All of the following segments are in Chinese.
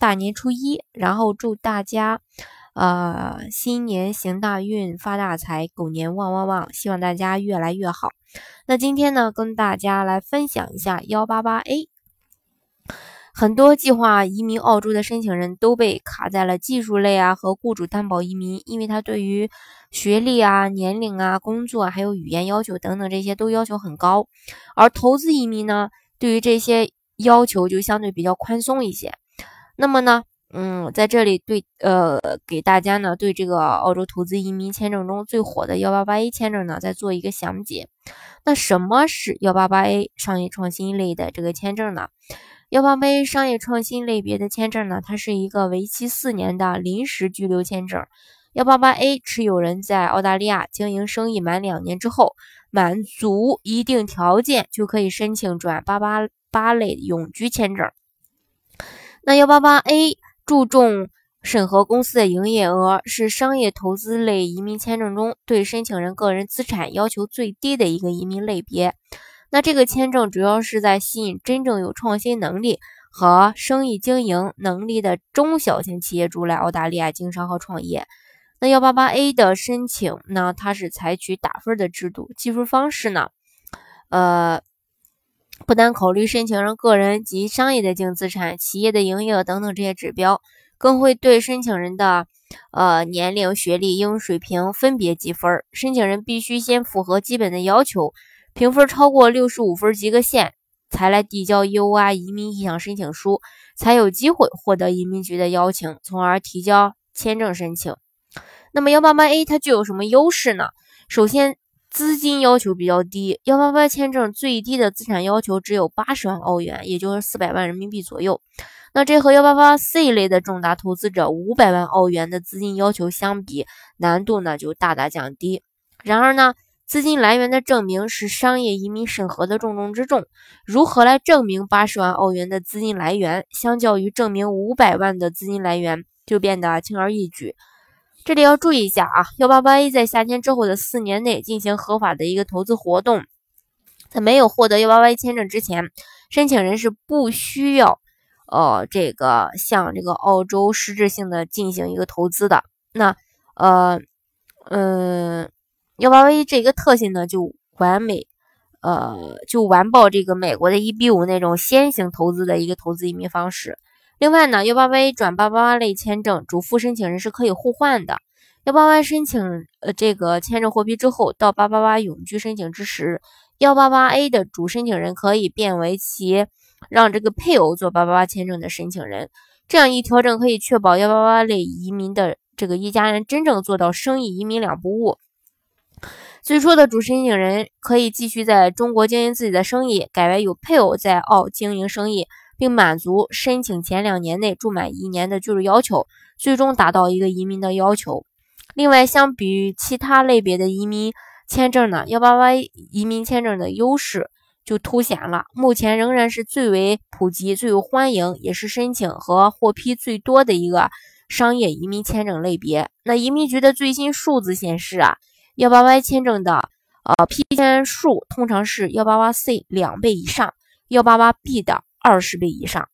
大年初一，然后祝大家，呃，新年行大运，发大财，狗年旺旺旺！希望大家越来越好。那今天呢，跟大家来分享一下幺八八 A。很多计划移民澳洲的申请人都被卡在了技术类啊和雇主担保移民，因为他对于学历啊、年龄啊、工作还有语言要求等等这些都要求很高，而投资移民呢，对于这些要求就相对比较宽松一些。那么呢，嗯，在这里对呃给大家呢对这个澳洲投资移民签证中最火的幺八八 A 签证呢再做一个详解。那什么是幺八八 A 商业创新类的这个签证呢？幺八八 A 商业创新类别的签证呢，它是一个为期四年的临时居留签证。幺八八 A 持有人在澳大利亚经营生意满两年之后，满足一定条件就可以申请转八八八类永居签证。那幺八八 A 注重审核公司的营业额，是商业投资类移民签证中对申请人个人资产要求最低的一个移民类别。那这个签证主要是在吸引真正有创新能力和生意经营能力的中小型企业主来澳大利亚经商和创业。那幺八八 A 的申请呢，它是采取打分的制度，计分方式呢，呃。不单考虑申请人个人及商业的净资产、企业的营业额等等这些指标，更会对申请人的呃年龄、学历、英语水平分别计分。申请人必须先符合基本的要求，评分超过六十五分及格线，才来递交 U.I 移民意向申请书，才有机会获得移民局的邀请，从而提交签证申请。那么幺八八 A 它具有什么优势呢？首先。资金要求比较低，幺八八签证最低的资产要求只有八十万澳元，也就是四百万人民币左右。那这和幺八八 C 类的重大投资者五百万澳元的资金要求相比，难度呢就大大降低。然而呢，资金来源的证明是商业移民审核的重中之重。如何来证明八十万澳元的资金来源，相较于证明五百万的资金来源，就变得轻而易举。这里要注意一下啊，幺八八 A 在夏天之后的四年内进行合法的一个投资活动，在没有获得幺八八 A 签证之前，申请人是不需要呃这个向这个澳洲实质性的进行一个投资的。那呃嗯，幺八八 A 这个特性呢就完美呃就完爆这个美国的一比五那种先行投资的一个投资移民方式。另外呢，幺八八 A 转八八八类签证，主副申请人是可以互换的。幺八八申请呃这个签证获批之后，到八八八永居申请之时，幺八八 A 的主申请人可以变为其让这个配偶做八八八签证的申请人。这样一调整可以确保幺八八类移民的这个一家人真正做到生意移民两不误。最初的主申请人可以继续在中国经营自己的生意，改为有配偶在澳经营生意。并满足申请前两年内住满一年的居住要求，最终达到一个移民的要求。另外，相比于其他类别的移民签证呢，幺八八移民签证的优势就凸显了。目前仍然是最为普及、最受欢迎，也是申请和获批最多的一个商业移民签证类别。那移民局的最新数字显示啊，幺八八签证的呃批签数通常是幺八八 C 两倍以上，幺八八 B 的。二十倍以上。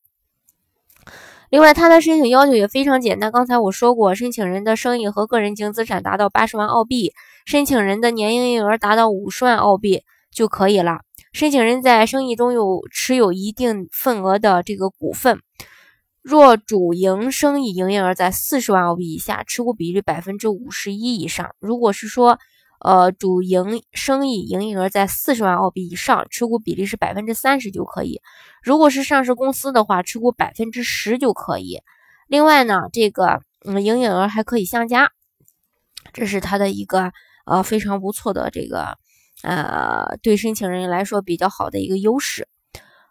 另外，它的申请要求也非常简单。刚才我说过，申请人的生意和个人净资产达到八十万澳币，申请人的年营业额达到五十万澳币就可以了。申请人在生意中有持有一定份额的这个股份，若主营生意营业额在四十万澳币以下，持股比例百分之五十一以上。如果是说，呃，主营生意营业额在四十万澳币以上，持股比例是百分之三十就可以。如果是上市公司的话，持股百分之十就可以。另外呢，这个嗯，营业额还可以相加，这是它的一个呃非常不错的这个呃对申请人来说比较好的一个优势。